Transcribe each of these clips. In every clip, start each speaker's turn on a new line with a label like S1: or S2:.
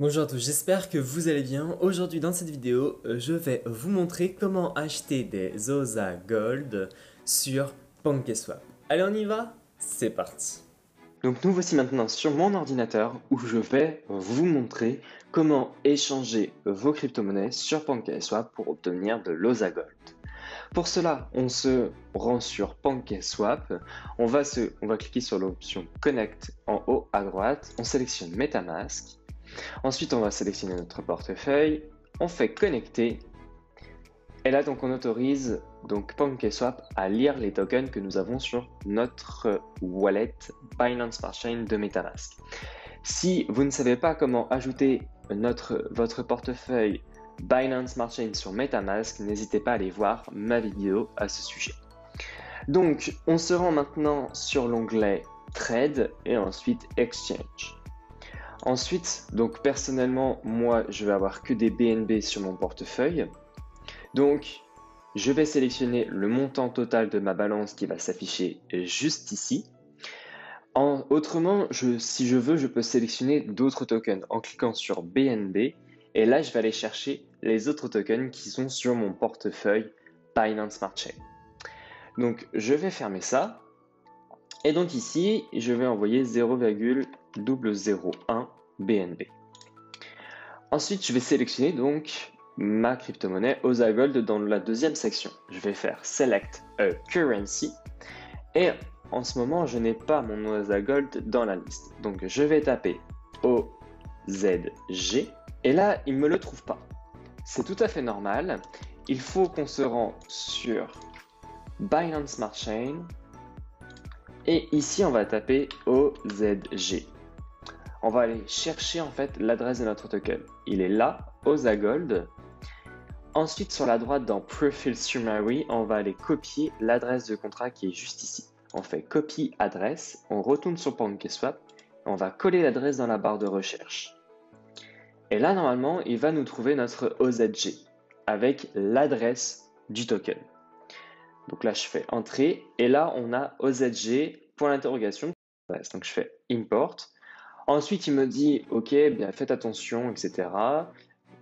S1: Bonjour à tous, j'espère que vous allez bien. Aujourd'hui dans cette vidéo, euh, je vais vous montrer comment acheter des OSA Gold sur PancakeSwap. Allez on y va C'est parti
S2: Donc nous voici maintenant sur mon ordinateur où je vais vous montrer comment échanger vos crypto-monnaies sur PancakeSwap pour obtenir de l'OSA Gold. Pour cela, on se rend sur PancakeSwap, on va, se, on va cliquer sur l'option Connect en haut à droite, on sélectionne MetaMask Ensuite, on va sélectionner notre portefeuille, on fait connecter, et là donc on autorise donc PancakeSwap à lire les tokens que nous avons sur notre wallet Binance Smart Chain de MetaMask. Si vous ne savez pas comment ajouter votre portefeuille Binance Smart Chain sur MetaMask, n'hésitez pas à aller voir ma vidéo à ce sujet. Donc, on se rend maintenant sur l'onglet Trade et ensuite Exchange. Ensuite, donc personnellement, moi, je vais avoir que des BNB sur mon portefeuille. Donc, je vais sélectionner le montant total de ma balance qui va s'afficher juste ici. autrement, si je veux, je peux sélectionner d'autres tokens en cliquant sur BNB. Et là, je vais aller chercher les autres tokens qui sont sur mon portefeuille Binance Smart Chain. Donc, je vais fermer ça. Et donc ici, je vais envoyer 0,001 BNB. Ensuite, je vais sélectionner donc ma crypto-monnaie OSA Gold dans la deuxième section. Je vais faire Select a Currency et en ce moment, je n'ai pas mon OSA Gold dans la liste. Donc, je vais taper OZG et là, il ne me le trouve pas. C'est tout à fait normal. Il faut qu'on se rend sur Binance Smart Chain et ici, on va taper OZG on va aller chercher en fait l'adresse de notre token. Il est là, OSA Gold. Ensuite, sur la droite dans Profile Summary, on va aller copier l'adresse de contrat qui est juste ici. On fait copie adresse, on retourne sur PancakeSwap, on va coller l'adresse dans la barre de recherche. Et là, normalement, il va nous trouver notre OZG avec l'adresse du token. Donc là, je fais entrée et là, on a OZG pour l'interrogation. Donc je fais import. Ensuite, il me dit, OK, bien faites attention, etc.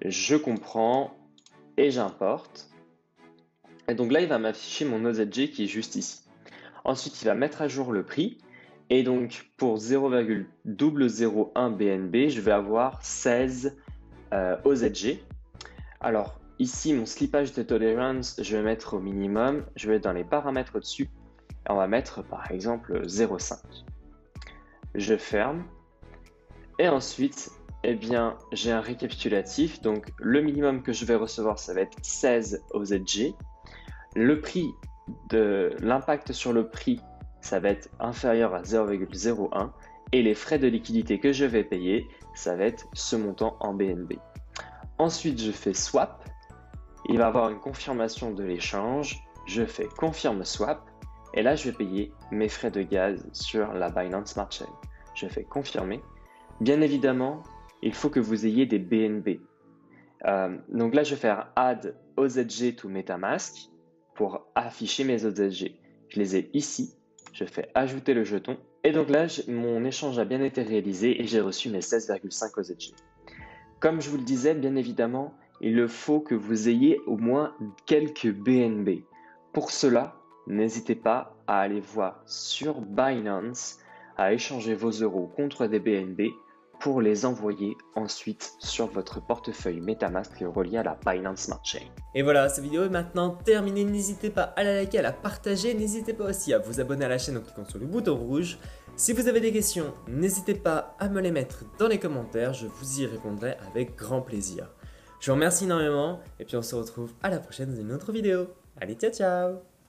S2: Je comprends et j'importe. Et donc là, il va m'afficher mon OZG qui est juste ici. Ensuite, il va mettre à jour le prix. Et donc, pour 0,001 BNB, je vais avoir 16 euh, OZG. Alors, ici, mon slippage de tolerance, je vais mettre au minimum. Je vais être dans les paramètres au-dessus. On va mettre, par exemple, 0,5. Je ferme. Et ensuite, eh bien, j'ai un récapitulatif. Donc, le minimum que je vais recevoir, ça va être 16 OZG. Le prix de l'impact sur le prix, ça va être inférieur à 0,01. Et les frais de liquidité que je vais payer, ça va être ce montant en BNB. Ensuite, je fais swap. Il va avoir une confirmation de l'échange. Je fais confirme swap. Et là, je vais payer mes frais de gaz sur la Binance Smart Chain. Je fais confirmer. Bien évidemment, il faut que vous ayez des BNB. Euh, donc là, je vais faire Add OZG to MetaMask pour afficher mes OZG. Je les ai ici. Je fais ajouter le jeton. Et donc là, mon échange a bien été réalisé et j'ai reçu mes 16,5 OZG. Comme je vous le disais, bien évidemment, il faut que vous ayez au moins quelques BNB. Pour cela, n'hésitez pas à aller voir sur Binance, à échanger vos euros contre des BNB pour les envoyer ensuite sur votre portefeuille MetaMask relié à la Binance Smart Chain.
S1: Et voilà, cette vidéo est maintenant terminée. N'hésitez pas à la liker, à la partager. N'hésitez pas aussi à vous abonner à la chaîne en cliquant sur le bouton rouge. Si vous avez des questions, n'hésitez pas à me les mettre dans les commentaires. Je vous y répondrai avec grand plaisir. Je vous remercie énormément et puis on se retrouve à la prochaine dans une autre vidéo. Allez, ciao ciao